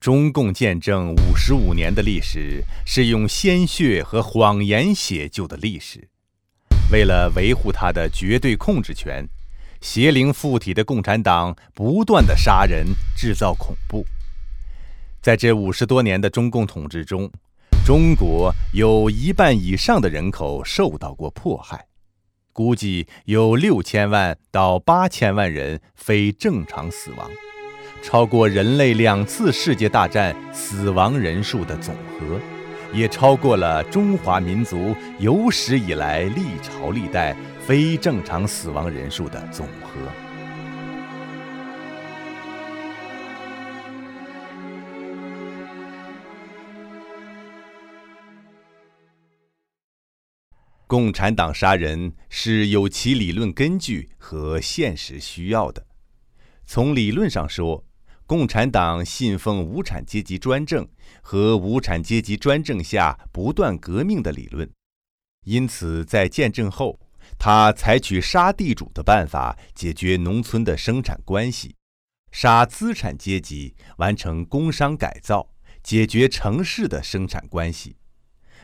中共建政五十五年的历史是用鲜血和谎言写就的历史。为了维护他的绝对控制权，邪灵附体的共产党不断的杀人，制造恐怖。在这五十多年的中共统治中，中国有一半以上的人口受到过迫害，估计有六千万到八千万人非正常死亡。超过人类两次世界大战死亡人数的总和，也超过了中华民族有史以来历朝历代非正常死亡人数的总和。共产党杀人是有其理论根据和现实需要的。从理论上说，共产党信奉无产阶级专政和无产阶级专政下不断革命的理论，因此在建政后，他采取杀地主的办法解决农村的生产关系，杀资产阶级完成工商改造，解决城市的生产关系。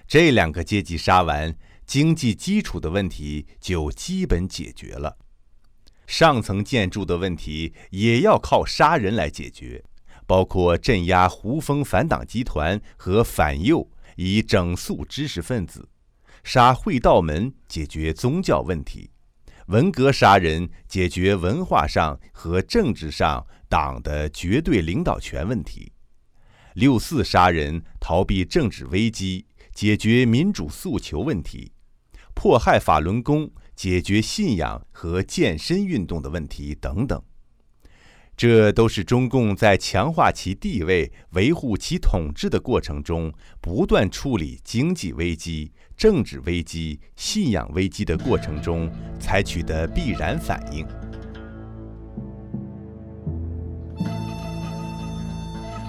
这两个阶级杀完，经济基础的问题就基本解决了。上层建筑的问题也要靠杀人来解决，包括镇压胡风反党集团和反右，以整肃知识分子；杀会道门解决宗教问题；文革杀人解决文化上和政治上党的绝对领导权问题；六四杀人逃避政治危机，解决民主诉求问题；迫害法轮功。解决信仰和健身运动的问题等等，这都是中共在强化其地位、维护其统治的过程中，不断处理经济危机、政治危机、信仰危机的过程中采取的必然反应。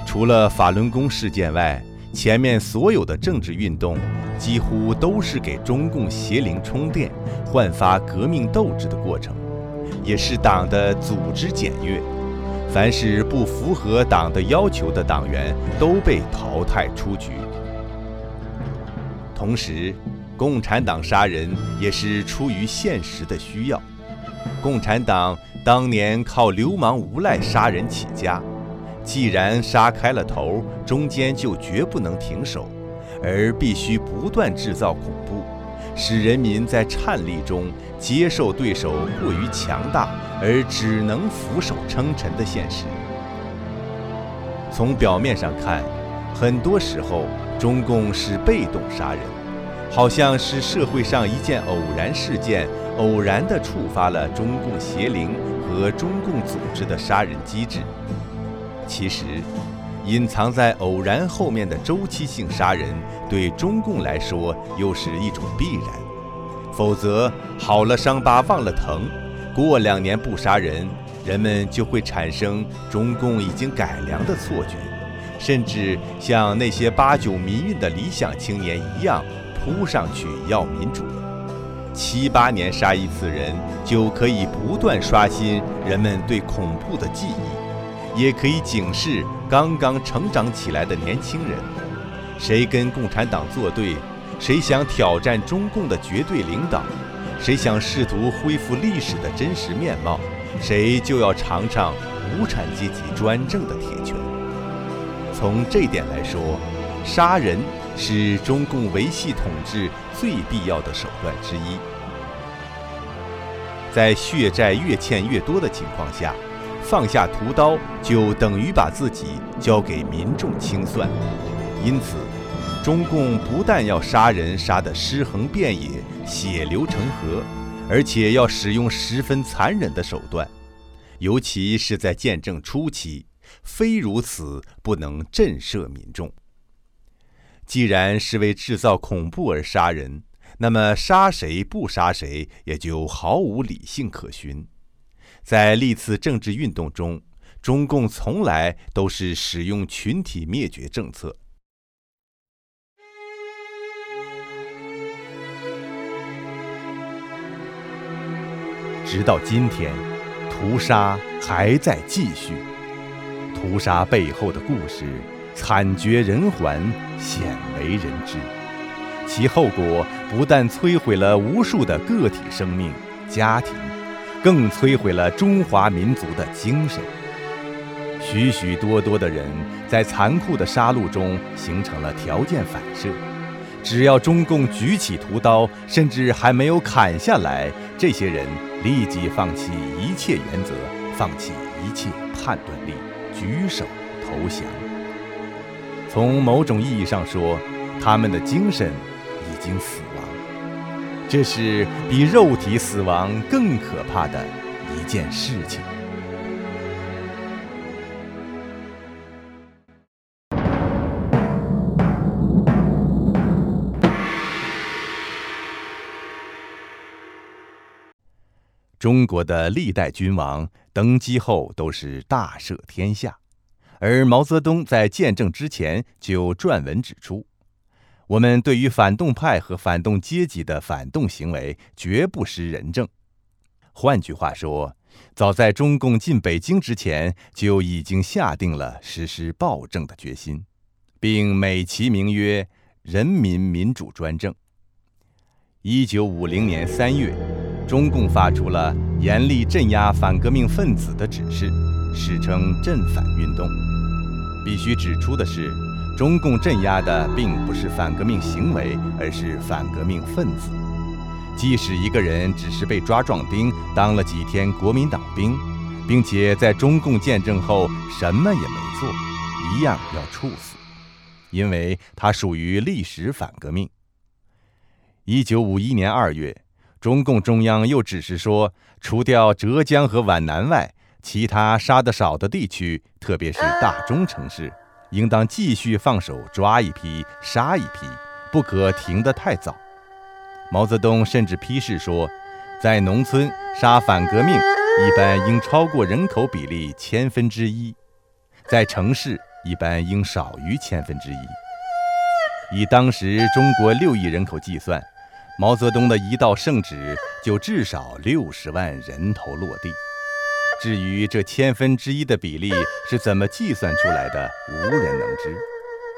除了法轮功事件外，前面所有的政治运动，几乎都是给中共邪灵充电、焕发革命斗志的过程，也是党的组织检阅。凡是不符合党的要求的党员，都被淘汰出局。同时，共产党杀人也是出于现实的需要。共产党当年靠流氓无赖杀人起家。既然杀开了头，中间就绝不能停手，而必须不断制造恐怖，使人民在颤栗中接受对手过于强大而只能俯首称臣的现实。从表面上看，很多时候中共是被动杀人，好像是社会上一件偶然事件，偶然地触发了中共邪灵和中共组织的杀人机制。其实，隐藏在偶然后面的周期性杀人，对中共来说又是一种必然。否则，好了伤疤忘了疼，过两年不杀人，人们就会产生中共已经改良的错觉，甚至像那些八九民运的理想青年一样，扑上去要民主。七八年杀一次人，就可以不断刷新人们对恐怖的记忆。也可以警示刚刚成长起来的年轻人：谁跟共产党作对，谁想挑战中共的绝对领导，谁想试图恢复历史的真实面貌，谁就要尝尝无产阶级专政的铁拳。从这点来说，杀人是中共维系统治最必要的手段之一。在血债越欠越多的情况下。放下屠刀，就等于把自己交给民众清算。因此，中共不但要杀人杀得尸横遍野、血流成河，而且要使用十分残忍的手段，尤其是在建政初期，非如此不能震慑民众。既然是为制造恐怖而杀人，那么杀谁不杀谁也就毫无理性可循。在历次政治运动中，中共从来都是使用群体灭绝政策。直到今天，屠杀还在继续。屠杀背后的故事惨绝人寰，鲜为人知。其后果不但摧毁了无数的个体生命、家庭，更摧毁了中华民族的精神。许许多多的人在残酷的杀戮中形成了条件反射。只要中共举起屠刀，甚至还没有砍下来，这些人立即放弃一切原则，放弃一切判断力，举手投降。从某种意义上说，他们的精神已经死。这是比肉体死亡更可怕的一件事情。中国的历代君王登基后都是大赦天下，而毛泽东在建政之前就撰文指出，我们对于反动派和反动阶级的反动行为绝不失仁政。换句话说，早在中共进北京之前就已经下定了实施暴政的决心，并美其名曰“人民民主专政”。一九五零年三月。中共发出了严厉镇压反革命分子的指示，史称“镇反运动”。必须指出的是，中共镇压的并不是反革命行为，而是反革命分子。即使一个人只是被抓壮丁，当了几天国民党兵，并且在中共建政后什么也没做，一样要处死，因为他属于历史反革命。一九五一年二月。中共中央又指示说，除掉浙江和皖南外，其他杀得少的地区，特别是大中城市，应当继续放手抓一批杀一批，不可停得太早。毛泽东甚至批示说，在农村杀反革命，一般应超过人口比例千分之一；在城市，一般应少于千分之一。以当时中国六亿人口计算。毛泽东的一道圣旨就至少六十万人头落地。至于这千分之一的比例是怎么计算出来的，无人能知。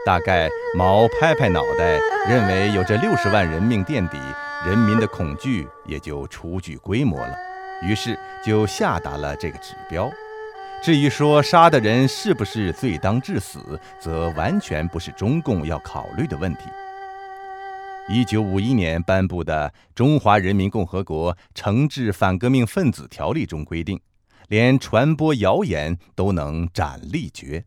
大概毛拍拍脑袋，认为有这六十万人命垫底，人民的恐惧也就初具规模了，于是就下达了这个指标。至于说杀的人是不是罪当致死，则完全不是中共要考虑的问题。一九五一年颁布的《中华人民共和国惩治反革命分子条例》中规定，连传播谣言都能斩立决。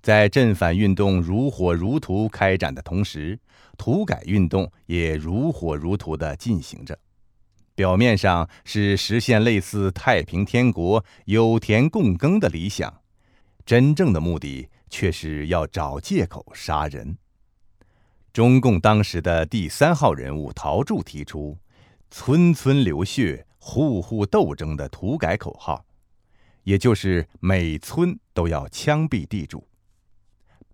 在镇反运动如火如荼开展的同时，土改运动也如火如荼地进行着。表面上是实现类似太平天国、有田共耕的理想，真正的目的却是要找借口杀人。中共当时的第三号人物陶铸提出“村村流血，户户斗争”的土改口号，也就是每村都要枪毙地主。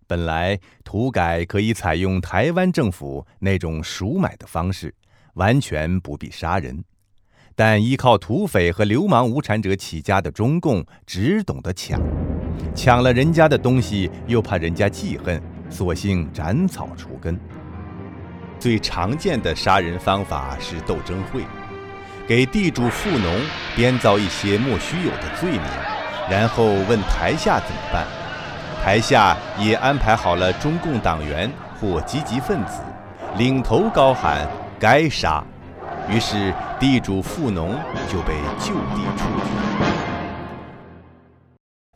本来土改可以采用台湾政府那种赎买的方式，完全不必杀人，但依靠土匪和流氓无产者起家的中共只懂得抢，抢了人家的东西又怕人家记恨。索性斩草除根。最常见的杀人方法是斗争会，给地主富农编造一些莫须有的罪名，然后问台下怎么办。台下也安排好了中共党员或积极分子，领头高喊“该杀”，于是地主富农就被就地处决。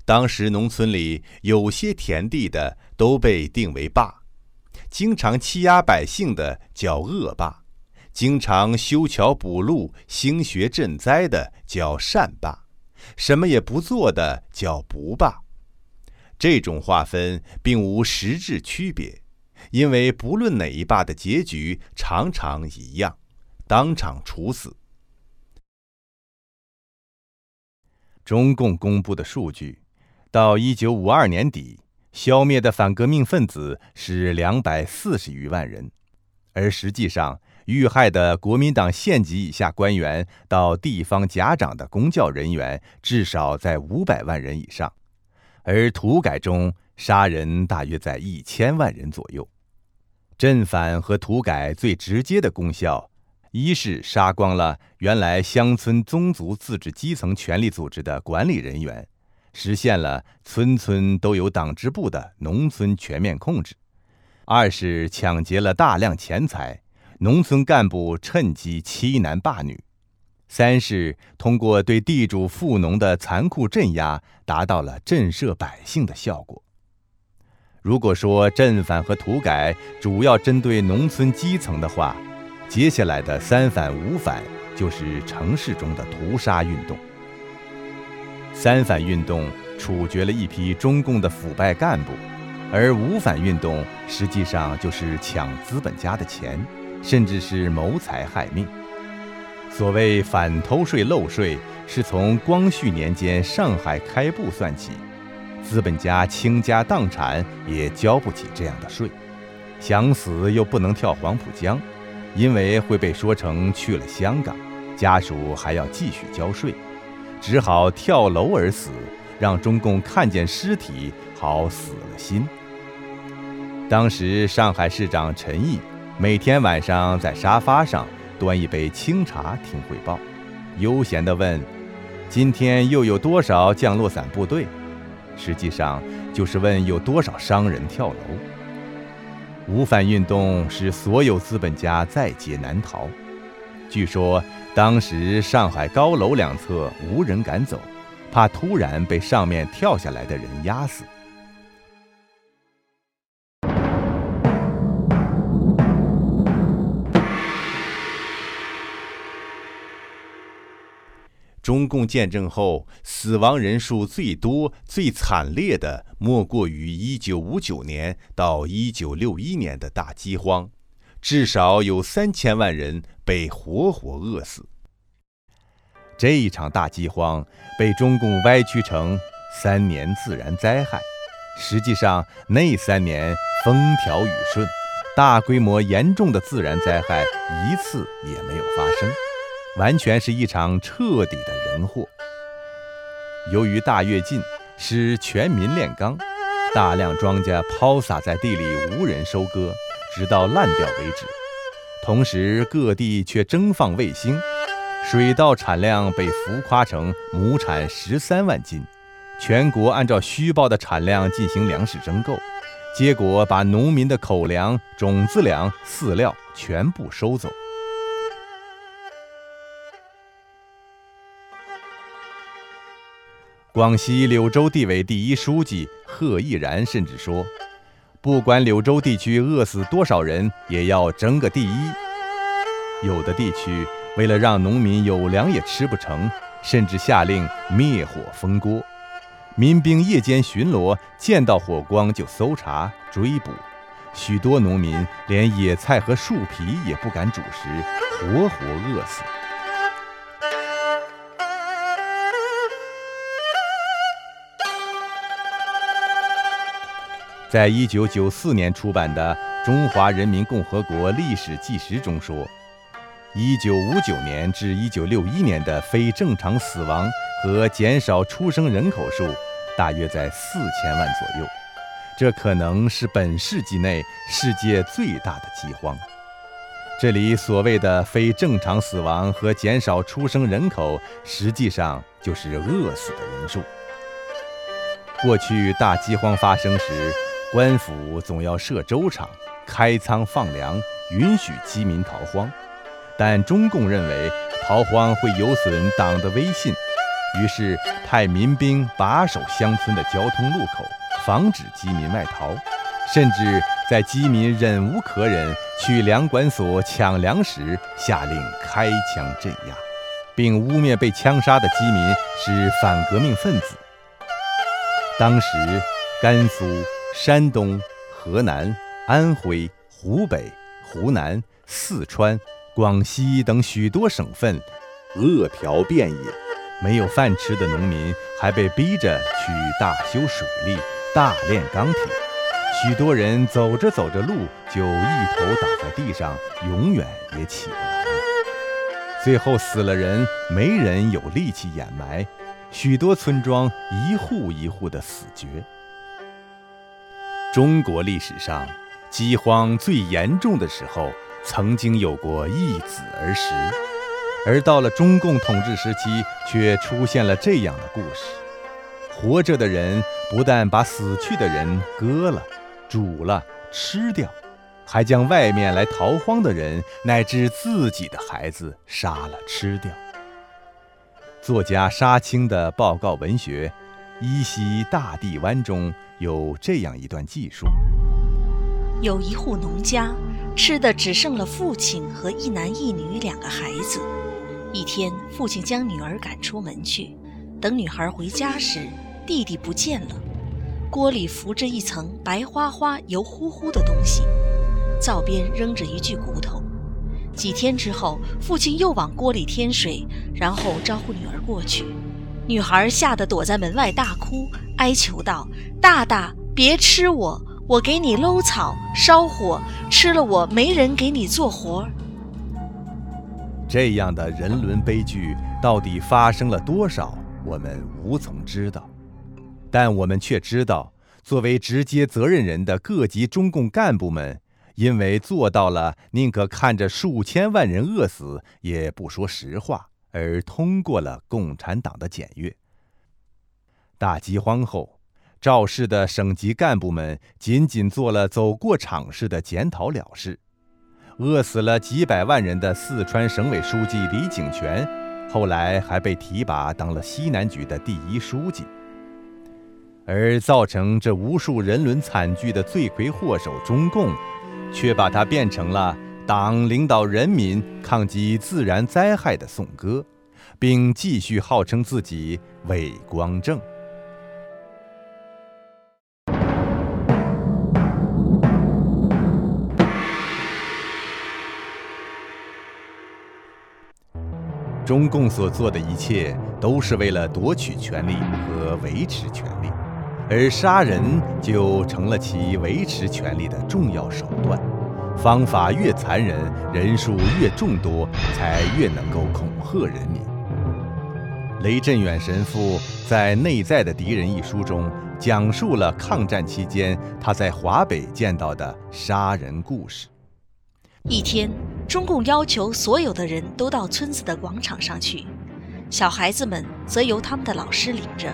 当时农村里有些田地的都被定为霸，经常欺压百姓的叫恶霸，经常修桥补路、兴学赈灾的叫善霸，什么也不做的叫不霸。这种划分并无实质区别，因为不论哪一霸的结局常常一样，当场处死。中共公布的数据。到一九五二年底，消灭的反革命分子是两百四十余万人，而实际上遇害的国民党县级以下官员到地方甲长的公教人员至少在五百万人以上，而土改中杀人大约在一千万人左右。镇反和土改最直接的功效，一是杀光了原来乡村宗族自治基层权力组织的管理人员，实现了村村都有党支部的农村全面控制；二是抢劫了大量钱财，农村干部趁机欺男霸女；三是通过对地主富农的残酷镇压，达到了震慑百姓的效果。如果说镇反和土改主要针对农村基层的话，接下来的三反五反就是城市中的屠杀运动。三反运动处决了一批中共的腐败干部，而五反运动实际上就是抢资本家的钱，甚至是谋财害命。所谓反偷税漏税，是从光绪年间上海开埠算起。资本家倾家荡产也交不起这样的税，想死又不能跳黄浦江，因为会被说成去了香港，家属还要继续交税，只好跳楼而死，让中共看见尸体好死了心。当时上海市长陈毅每天晚上在沙发上端一杯清茶听汇报，悠闲地问：“今天又有多少降落伞部队？”实际上就是问有多少商人跳楼。五反运动使所有资本家在劫难逃。据说当时上海高楼两侧无人敢走，怕突然被上面跳下来的人压死。中共建政后，死亡人数最多、最惨烈的，莫过于1959年到1961年的大饥荒，至少有三千万人被活活饿死。这一场大饥荒被中共歪曲成三年自然灾害，实际上那三年风调雨顺，大规模严重的自然灾害一次也没有发生。完全是一场彻底的人祸。由于大跃进使全民炼钢，大量庄稼抛洒在地里无人收割，直到烂掉为止。同时，各地却征放卫星，水稻产量被浮夸成亩产十三万斤，全国按照虚报的产量进行粮食征购，结果把农民的口粮、种子粮、饲料全部收走。广西柳州地委第一书记贺毅然甚至说：“不管柳州地区饿死多少人，也要争个第一。”有的地区为了让农民有粮也吃不成，甚至下令灭火封锅。民兵夜间巡逻，见到火光就搜查追捕，许多农民连野菜和树皮也不敢煮食，活活饿死。在一九九四年出版的《中华人民共和国历史纪实》中说，一九五九年至一九六一年的非正常死亡和减少出生人口数大约在四千万左右，这可能是本世纪内世界最大的饥荒。这里所谓的非正常死亡和减少出生人口，实际上就是饿死的人数。过去大饥荒发生时，官府总要设粥厂、开仓放粮，允许饥民逃荒，但中共认为逃荒会有损党的威信，于是派民兵把守乡村的交通路口，防止饥民外逃，甚至在饥民忍无可忍去粮管所抢粮时，下令开枪镇压，并污蔑被枪杀的饥民是反革命分子。当时，甘肃。山东、河南、安徽、湖北、湖南、四川、广西等许多省份，饿殍遍野，没有饭吃的农民还被逼着去大修水利、大炼钢铁，许多人走着走着路就一头倒在地上，永远也起不来了。最后死了人，没人有力气掩埋，许多村庄一户一户的死绝。中国历史上饥荒最严重的时候，曾经有过一子而食，而到了中共统治时期，却出现了这样的故事：活着的人不但把死去的人割了、煮了吃掉，还将外面来逃荒的人乃至自己的孩子杀了吃掉。作家沙青的报告文学《依稀大地湾》中有这样一段记述。有一户农家，吃的只剩了父亲和一男一女两个孩子。一天，父亲将女儿赶出门去，等女孩回家时，弟弟不见了，锅里浮着一层白花花、油乎乎的东西，灶边扔着一具骨头。几天之后，父亲又往锅里添水，然后招呼女儿过去。女孩吓得躲在门外大哭，哀求道：“大大，别吃我！”我给你搂草烧火，吃了我没人给你做活。这样的人伦悲剧到底发生了多少，我们无从知道。但我们却知道，作为直接责任人的各级中共干部们，因为做到了宁可看着数千万人饿死也不说实话，而通过了共产党的检阅。大饥荒后。肇事的省级干部们仅仅做了走过场式的检讨了事，饿死了几百万人的四川省委书记李井泉，后来还被提拔当了西南局的第一书记。而造成这无数人伦惨剧的罪魁祸首中共，却把它变成了党领导人民抗击自然灾害的颂歌，并继续号称自己伟光正。中共所做的一切都是为了夺取权力和维持权力，而杀人就成了其维持权力的重要手段。方法越残忍，人数越众多，才越能够恐吓人民。雷震远神父在《内在的敌人》一书中讲述了抗战期间他在华北见到的杀人故事。一天，中共要求所有的人都到村子的广场上去，小孩子们则由他们的老师领着，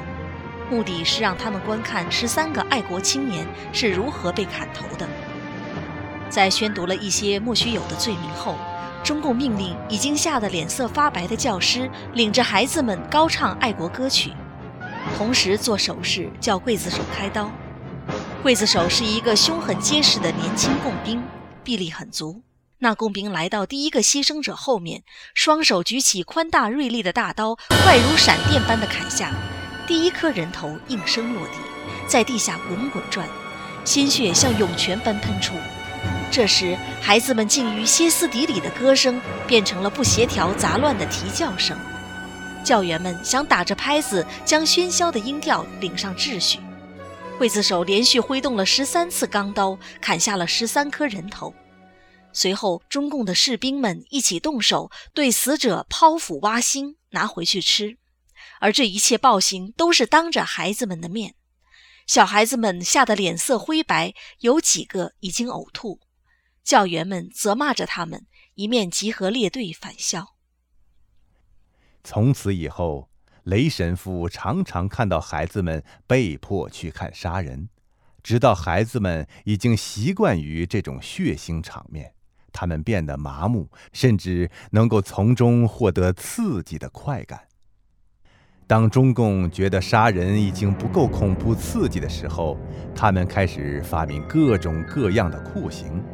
目的是让他们观看十三个爱国青年是如何被砍头的。在宣读了一些莫须有的罪名后，中共命令已经吓得脸色发白的教师领着孩子们高唱爱国歌曲，同时做手势叫刽子手开刀。刽子手是一个凶狠结实的年轻共兵，臂力很足。那工兵来到第一个牺牲者后面，双手举起宽大锐利的大刀，快如闪电般的砍下，第一颗人头应声落地，在地下滚滚转，鲜血像涌泉般喷出。这时，孩子们竟于歇斯底里的歌声变成了不协调杂乱的啼叫声。教员们想打着拍子将喧嚣的音调领上秩序。刽子手连续挥动了十三次钢刀，砍下了十三颗人头。随后，中共的士兵们一起动手，对死者剖腹挖心，拿回去吃。而这一切暴行都是当着孩子们的面，小孩子们吓得脸色灰白，有几个已经呕吐。教员们责骂着他们，一面集合列队返校。从此以后，雷神父常常看到孩子们被迫去看杀人，直到孩子们已经习惯于这种血腥场面。他们变得麻木，甚至能够从中获得刺激的快感。当中共觉得杀人已经不够恐怖刺激的时候，他们开始发明各种各样的酷刑，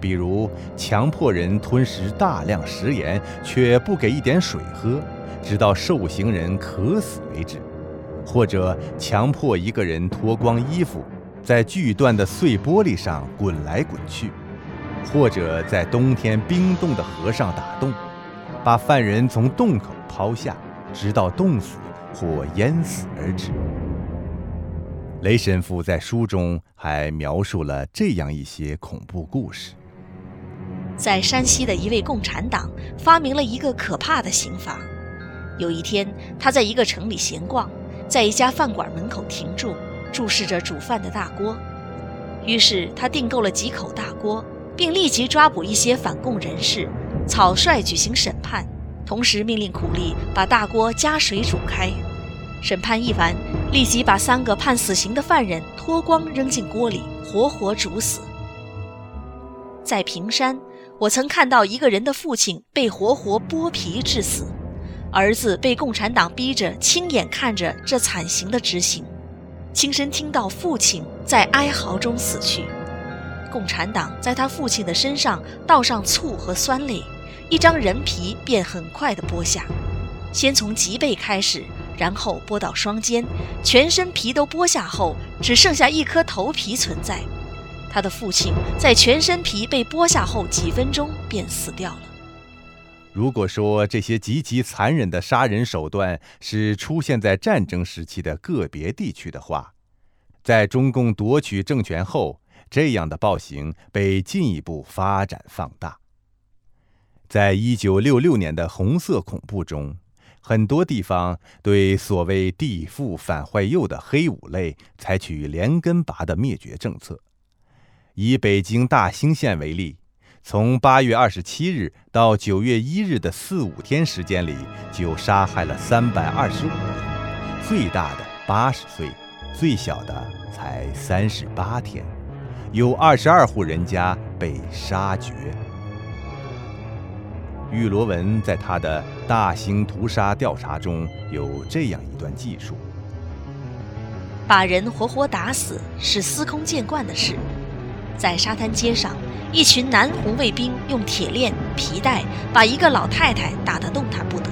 比如强迫人吞食大量食盐，却不给一点水喝，直到受刑人渴死为止；或者强迫一个人脱光衣服，在锯断的碎玻璃上滚来滚去。或者在冬天冰冻的河上打洞，把犯人从洞口抛下，直到冻死或淹死而止。雷神父在书中还描述了这样一些恐怖故事：在山西的一位共产党发明了一个可怕的刑法。有一天，他在一个城里闲逛，在一家饭馆门口停住，注视着煮饭的大锅。于是他订购了几口大锅，并立即抓捕一些反共人士，草率举行审判，同时命令苦力把大锅加水煮开。审判一完，立即把三个判死刑的犯人脱光扔进锅里，活活煮死。在平山，我曾看到一个人的父亲被活活剥皮致死。儿子被共产党逼着亲眼看着这惨刑的执行，亲身听到父亲在哀嚎中死去。共产党在他父亲的身上倒上醋和酸泪，一张人皮便很快地剥下，先从脊背开始，然后剥到双肩，全身皮都剥下后，只剩下一颗头皮存在。他的父亲在全身皮被剥下后几分钟便死掉了。如果说这些极其残忍的杀人手段是出现在战争时期的个别地区的话，在中共夺取政权后，这样的暴行被进一步发展放大。在一九六六年的红色恐怖中，很多地方对所谓“地富反坏右”的黑五类采取连根拔的灭绝政策。以北京大兴县为例。从八月二十七日到九月一日的四五天时间里，就杀害了三百二十五人，最大的八十岁，最小的才三十八天，有二十二户人家被杀绝。玉罗文在他的大兴屠杀调查中有这样一段记述：把人活活打死是司空见惯的事，在沙滩街上。一群男红卫兵用铁链、皮带把一个老太太打得动弹不得，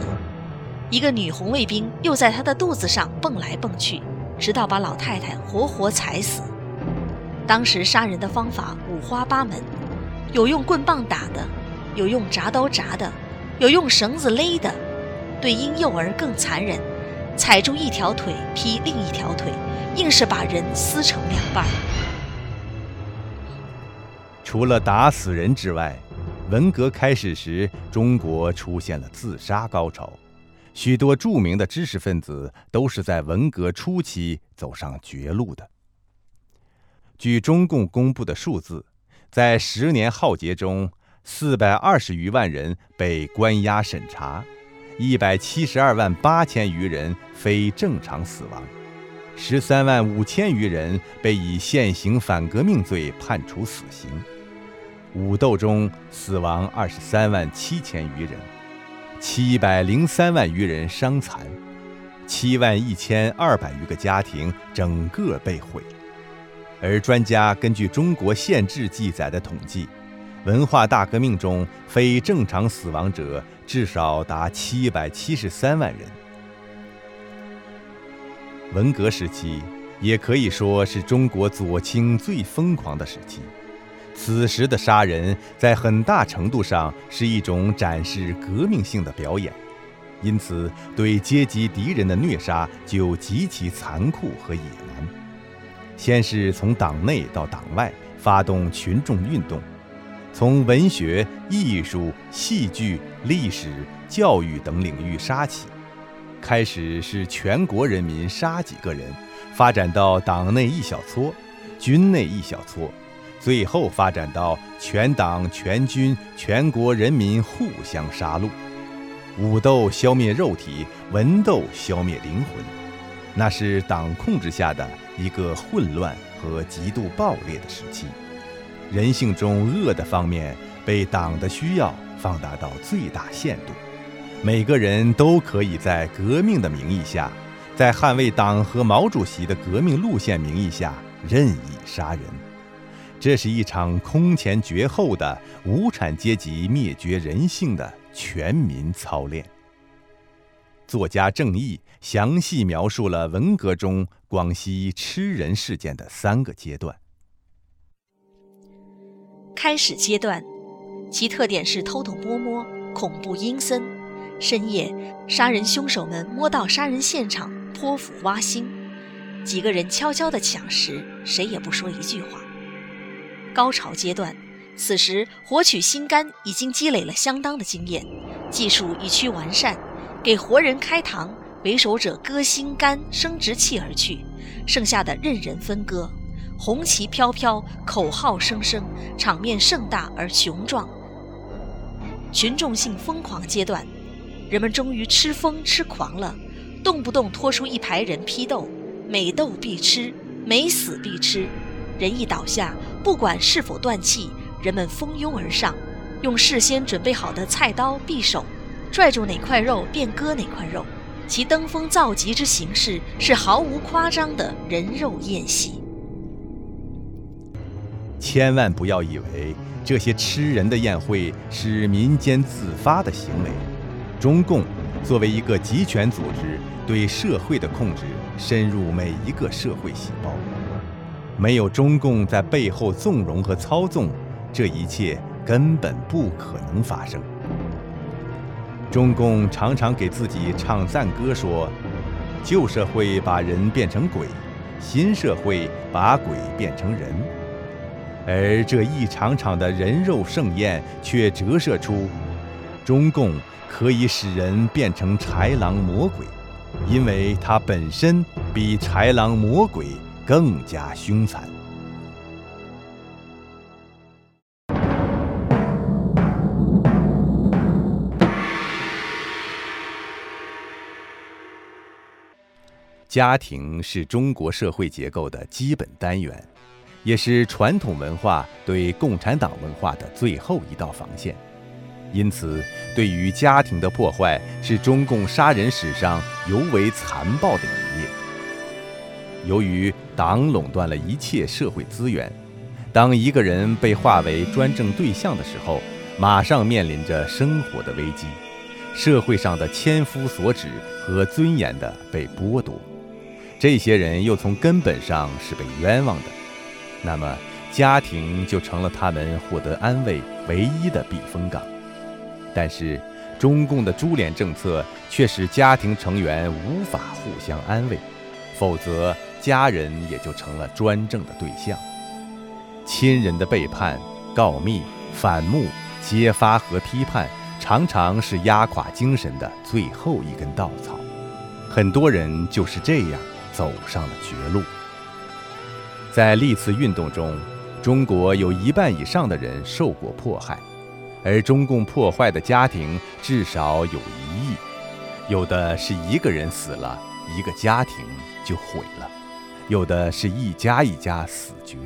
一个女红卫兵又在她的肚子上蹦来蹦去，直到把老太太活活踩死。当时杀人的方法五花八门，有用棍棒打的，有用铡刀铡的，有用绳子勒的，对婴幼儿更残忍，踩住一条腿劈另一条腿，硬是把人撕成两半。除了打死人之外，文革开始时，中国出现了自杀高潮，许多著名的知识分子都是在文革初期走上绝路的。据中共公布的数字，在十年浩劫中，四百二十余万人被关押审查，一百七十二万八千余人非正常死亡，十三万五千余人被以现行反革命罪判处死刑。武斗中死亡二十三万七千余人，七百零三万余人伤残，七万一千二百余个家庭整个被毁。而专家根据中国县志记载的统计，文化大革命中非正常死亡者至少达七百七十三万人。文革时期也可以说是中国左倾最疯狂的时期。此时的杀人，在很大程度上是一种展示革命性的表演，因此对阶级敌人的虐杀就极其残酷和野蛮。先是从党内到党外发动群众运动，从文学、艺术、戏剧、历史、教育等领域杀起，开始是全国人民杀几个人，发展到党内一小撮，军内一小撮。最后发展到全党全军全国人民互相杀戮，武斗消灭肉体，文斗消灭灵魂，那是党控制下的一个混乱和极度暴烈的时期。人性中恶的方面被党的需要放大到最大限度，每个人都可以在革命的名义下，在捍卫党和毛主席的革命路线名义下任意杀人。这是一场空前绝后的无产阶级灭绝人性的全民操练。作家郑毅详细描述了文革中广西吃人事件的三个阶段。开始阶段，其特点是偷偷摸摸、恐怖阴森。深夜，杀人凶手们摸到杀人现场，剖腹挖心，几个人悄悄地抢食，谁也不说一句话。高潮阶段，此时活取心肝已经积累了相当的经验，技术已趋完善。给活人开膛，为首者割心肝生殖器而去，剩下的任人分割。红旗飘飘，口号声声，场面盛大而雄壮。群众性疯狂阶段，人们终于吃疯吃狂了，动不动拖出一排人批斗，每斗必吃，每死必吃。人一倒下，不管是否断气，人们蜂拥而上，用事先准备好的菜刀、匕首，拽住哪块肉便割哪块肉。其登峰造极之形式是毫无夸张的人肉宴席。千万不要以为这些吃人的宴会是民间自发的行为。中共作为一个集权组织，对社会的控制深入每一个社会细胞。没有中共在背后纵容和操纵，这一切根本不可能发生。中共常常给自己唱赞歌，说：“旧社会把人变成鬼，新社会把鬼变成人。”而这一场场的人肉盛宴，却折射出中共可以使人变成豺狼魔鬼，因为它本身比豺狼魔鬼更加凶残。家庭是中国社会结构的基本单元，也是传统文化对共产党文化的最后一道防线。因此，对于家庭的破坏是中共杀人史上尤为残暴的一页。由于党垄断了一切社会资源，当一个人被划为专政对象的时候，马上面临着生活的危机，社会上的千夫所指和尊严的被剥夺。这些人又从根本上是被冤枉的，那么家庭就成了他们获得安慰唯一的避风港。但是，中共的株连政策却使家庭成员无法互相安慰，否则家人也就成了专政的对象。亲人的背叛、告密、反目、揭发和批判，常常是压垮精神的最后一根稻草。很多人就是这样。走上了绝路。在历次运动中，中国有一半以上的人受过迫害，而中共破坏的家庭至少有一亿。有的是一个人死了，一个家庭就毁了；有的是一家一家死绝，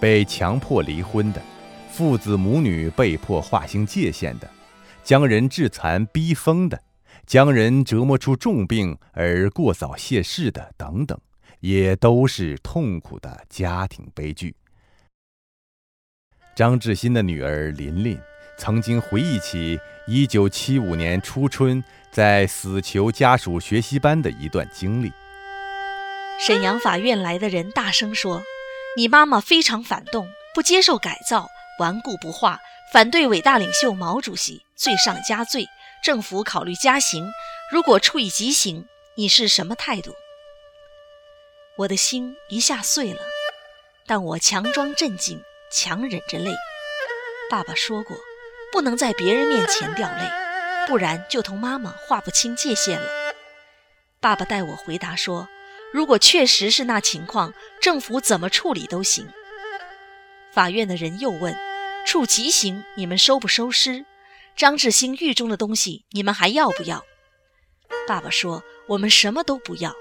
被强迫离婚的，父子母女被迫划清界限的，将人致残逼疯的。将人折磨出重病而过早谢世的等等，也都是痛苦的家庭悲剧。张志新的女儿琳琳曾经回忆起1975年初春在死囚家属学习班的一段经历。沈阳法院来的人大声说：“你妈妈非常反动，不接受改造，顽固不化，反对伟大领袖毛主席，罪上加罪。”政府考虑加刑，如果处以极刑，你是什么态度？我的心一下碎了，但我强装镇静，强忍着泪。爸爸说过，不能在别人面前掉泪，不然就同妈妈划不清界限了。爸爸带我回答说，如果确实是那情况，政府怎么处理都行。法院的人又问，处极刑，你们收不收尸？张志新狱中的东西，你们还要不要？爸爸说：“我们什么都不要。”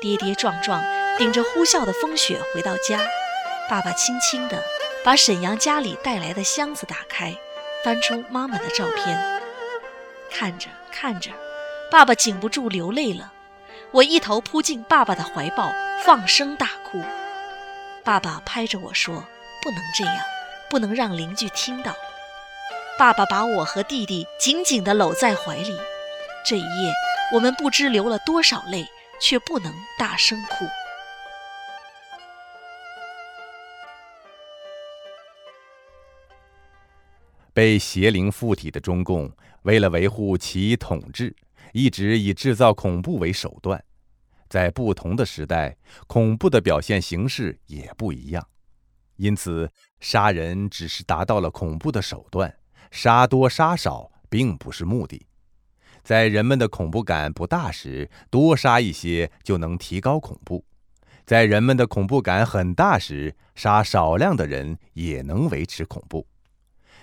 跌跌撞撞，顶着呼啸的风雪回到家，爸爸轻轻地把沈阳家里带来的箱子打开，翻出妈妈的照片，看着看着，爸爸禁不住流泪了。我一头扑进爸爸的怀抱，放声大哭。爸爸拍着我说：“不能这样，不能让邻居听到。”爸爸把我和弟弟紧紧地搂在怀里，这一夜我们不知流了多少泪，却不能大声哭。被邪灵附体的中共，为了维护其统治，一直以制造恐怖为手段。在不同的时代，恐怖的表现形式也不一样，因此杀人只是达到了恐怖的手段。杀多杀少并不是目的，在人们的恐怖感不大时，多杀一些就能提高恐怖；在人们的恐怖感很大时，杀少量的人也能维持恐怖；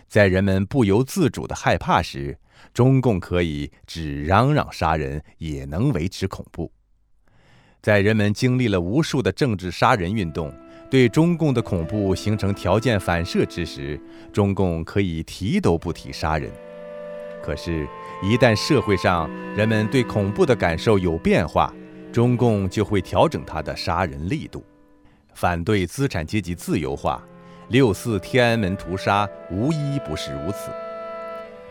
在人们不由自主的害怕时，中共可以只嚷嚷杀人也能维持恐怖；在人们经历了无数的政治杀人运动，对中共的恐怖形成条件反射之时，中共可以提都不提杀人。可是，一旦社会上人们对恐怖的感受有变化，中共就会调整他的杀人力度。反对资产阶级自由化，六四天安门屠杀无一不是如此。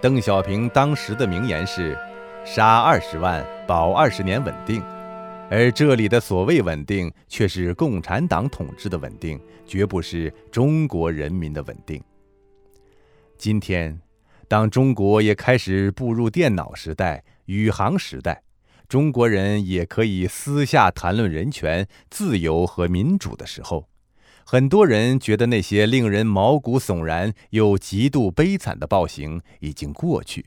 邓小平当时的名言是：“杀二十万，保二十年稳定。”而这里的所谓稳定，却是共产党统治的稳定，绝不是中国人民的稳定。今天。当中国也开始步入电脑时代、宇航时代，中国人也可以私下谈论人权、自由和民主的时候，很多人觉得那些令人毛骨悚然又极度悲惨的暴行已经过去，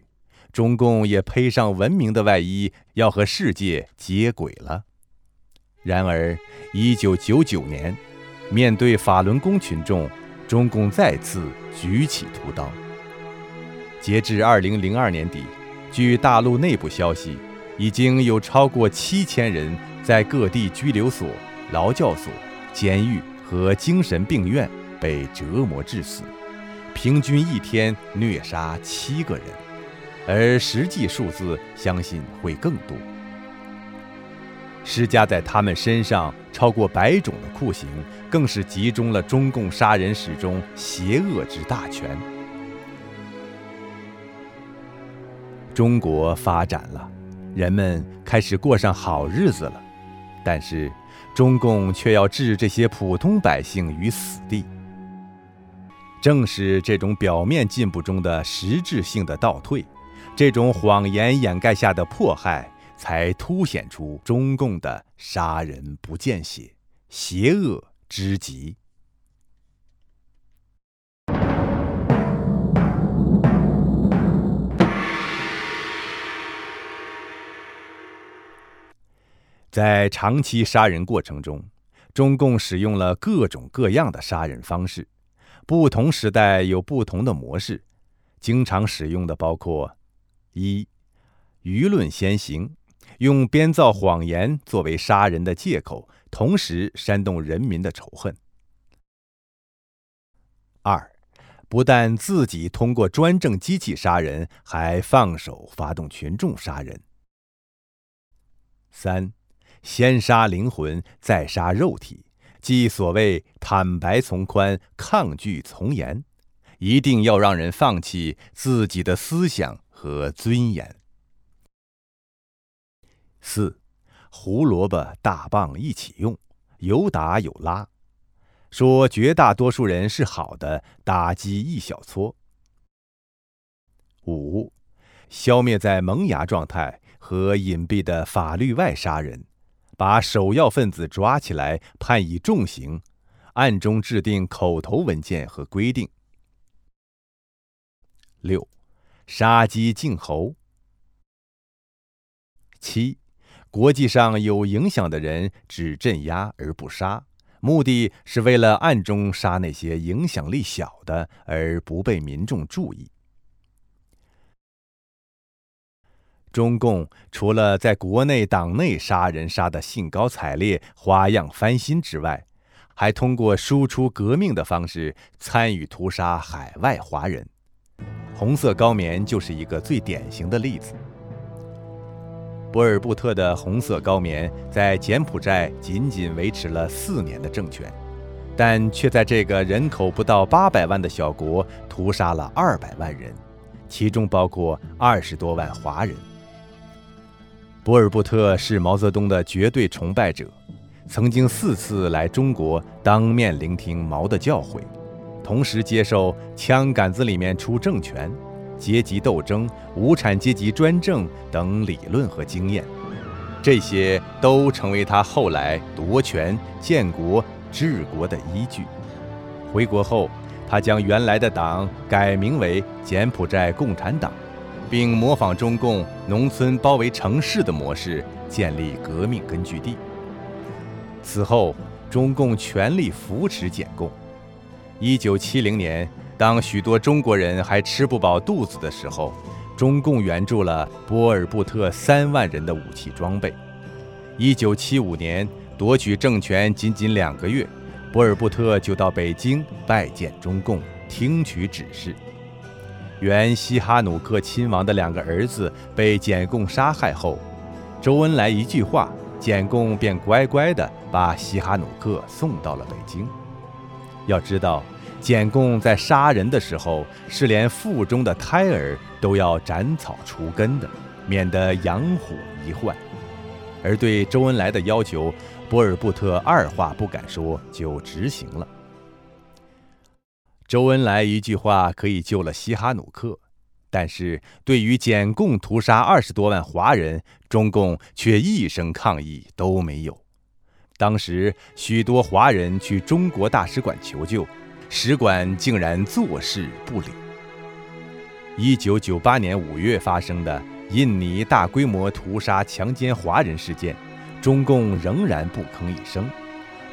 中共也披上文明的外衣，要和世界接轨了。然而，一九九九年，面对法轮功群众，中共再次举起屠刀。截至二零零二年底，据大陆内部消息，已经有超过七千人在各地拘留所、劳教所、监狱和精神病院被折磨致死，平均一天虐杀七个人，而实际数字相信会更多。施加在他们身上超过百种的酷刑，更是集中了中共杀人史中邪恶之大全。中国发展了，人们开始过上好日子了，但是中共却要置这些普通百姓于死地。正是这种表面进步中的实质性的倒退，这种谎言掩盖下的迫害，才凸显出中共的杀人不见血、邪恶之极。在长期杀人过程中，中共使用了各种各样的杀人方式，不同时代有不同的模式。经常使用的包括：一、舆论先行，用编造谎言作为杀人的借口，同时煽动人民的仇恨；二、不但自己通过专政机器杀人，还放手发动群众杀人；三。先杀灵魂，再杀肉体，即所谓坦白从宽，抗拒从严，一定要让人放弃自己的思想和尊严。四，胡萝卜大棒一起用，有打有拉，说绝大多数人是好的，打击一小撮。五，消灭在萌芽状态和隐蔽的法律外杀人。把首要分子抓起来，判以重刑，暗中制定口头文件和规定。六，杀鸡儆猴。七，国际上有影响的人只镇压而不杀，目的是为了暗中杀那些影响力小的而不被民众注意。中共除了在国内党内杀人杀得兴高采烈、花样翻新之外，还通过输出革命的方式参与屠杀海外华人。红色高棉就是一个最典型的例子。波尔布特的红色高棉在柬埔寨仅仅维持了四年的政权，但却在这个人口不到八百万的小国屠杀了二百万人，其中包括二十多万华人。波尔布特是毛泽东的绝对崇拜者，曾经四次来中国当面聆听毛的教诲，同时接受枪杆子里面出政权、阶级斗争、无产阶级专政等理论和经验，这些都成为他后来夺权、建国、治国的依据。回国后，他将原来的党改名为柬埔寨共产党。并模仿中共农村包围城市的模式，建立革命根据地。此后，中共全力扶持柬共。一九七零年，当许多中国人还吃不饱肚子的时候，中共援助了波尔布特三万人的武器装备。一九七五年夺取政权仅仅两个月，波尔布特就到北京拜见中共，听取指示。原西哈努克亲王的两个儿子被柬共杀害后，周恩来一句话，柬共便乖乖地把西哈努克送到了北京。要知道，柬共在杀人的时候是连腹中的胎儿都要斩草除根的，免得养虎遗患。而对周恩来的要求，波尔布特二话不敢说就执行了。周恩来一句话可以救了西哈努克，但是对于柬共屠杀二十多万华人，中共却一声抗议都没有。当时许多华人去中国大使馆求救，使馆竟然坐视不理。一九九八年五月发生的。印尼大规模屠杀、强奸华人事件，中共仍然不吭一声，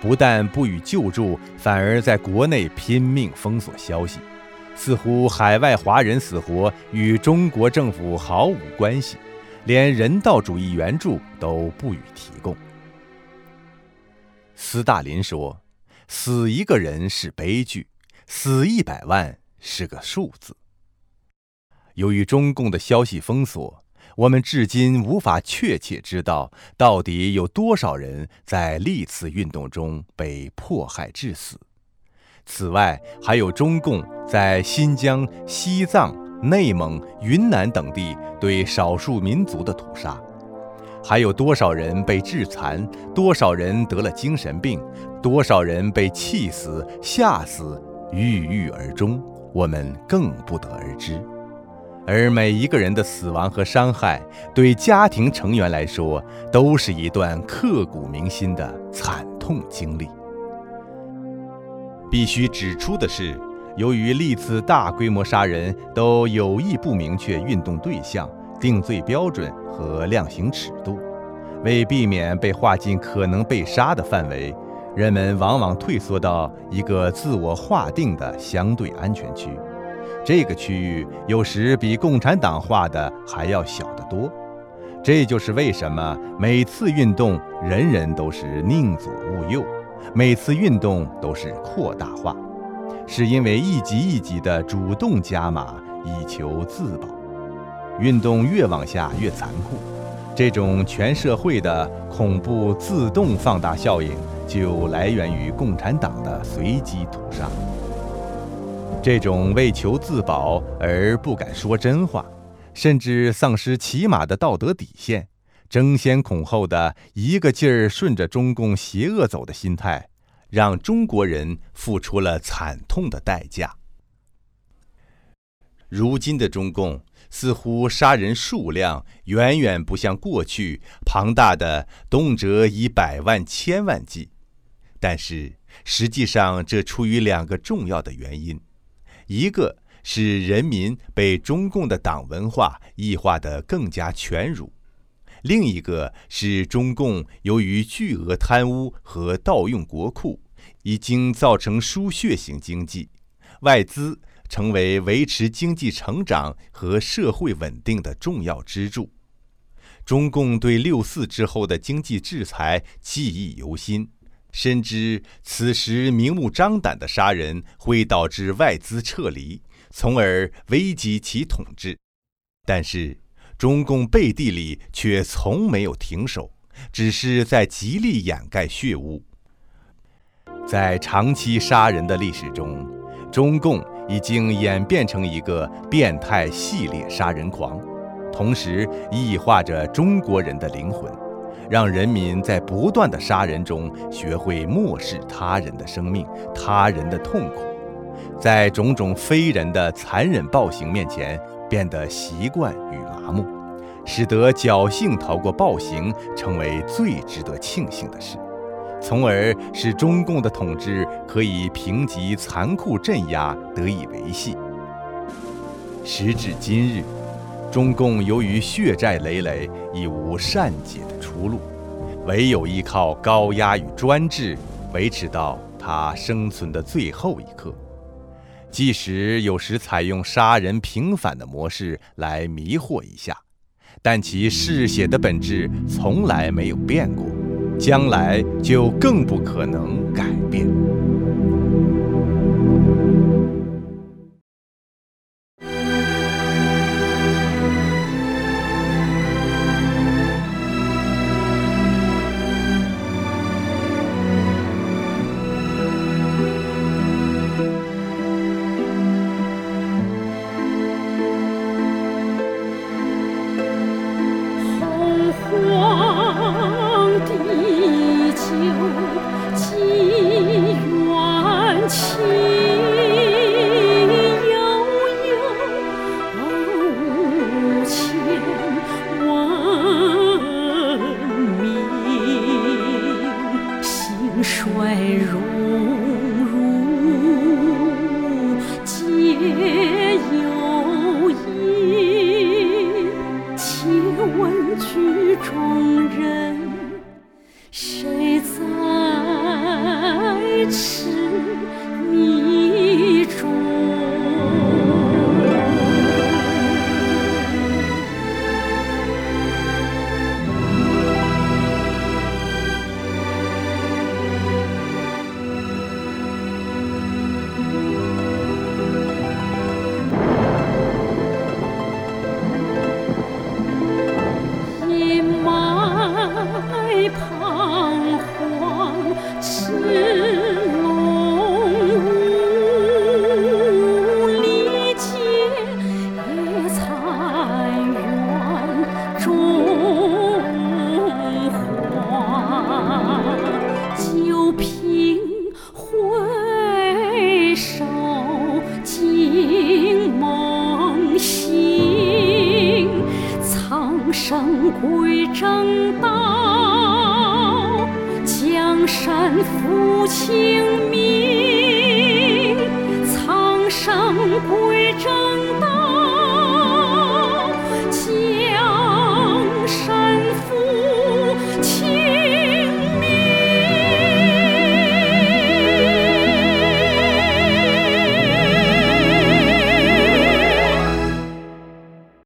不但不予救助，反而在国内拼命封锁消息，似乎海外华人死活与中国政府毫无关系，连人道主义援助都不予提供。斯大林说：“死一个人是悲剧，死一百万是个数字。”由于中共的消息封锁。我们至今无法确切知道到底有多少人在历次运动中被迫害致死。此外，还有中共在新疆、西藏、内蒙、云南等地对少数民族的屠杀，还有多少人被致残，多少人得了精神病，多少人被气死、吓死、郁郁而终，我们更不得而知。而每一个人的死亡和伤害，对家庭成员来说，都是一段刻骨铭心的惨痛经历。必须指出的是，由于历次大规模杀人都有意不明确运动对象、定罪标准和量刑尺度，为避免被划进可能被杀的范围，人们往往退缩到一个自我划定的相对安全区。这个区域有时比共产党画的还要小得多，这就是为什么每次运动人人都是宁左勿右，每次运动都是扩大化，是因为一级一级的主动加码以求自保。运动越往下越残酷，这种全社会的恐怖自动放大效应就来源于共产党的随机屠杀。这种为求自保而不敢说真话，甚至丧失起码的道德底线，争先恐后的一个劲儿顺着中共邪恶走的心态，让中国人付出了惨痛的代价。如今的中共似乎杀人数量远远不像过去庞大的动辄以百万、千万计，但是实际上这出于两个重要的原因。一个是人民被中共的党文化异化得更加全儒，另一个是中共由于巨额贪污和盗用国库，已经造成输血型经济，外资成为维持经济成长和社会稳定的重要支柱。中共对六四之后的经济制裁记忆犹新。深知此时明目张胆的杀人会导致外资撤离，从而危及其统治。但是，中共背地里却从没有停手，只是在极力掩盖血污。在长期杀人的历史中，中共已经演变成一个变态系列杀人狂，同时异化着中国人的灵魂。让人民在不断的杀人中学会漠视他人的生命、他人的痛苦，在种种非人的残忍暴行面前变得习惯与麻木，使得侥幸逃过暴行成为最值得庆幸的事，从而使中共的统治可以凭藉残酷镇压得以维系。时至今日。中共由于血债累累，已无善解的出路，唯有依靠高压与专制维持到他生存的最后一刻。即使有时采用杀人平反的模式来迷惑一下，但其嗜血的本质从来没有变过，将来就更不可能改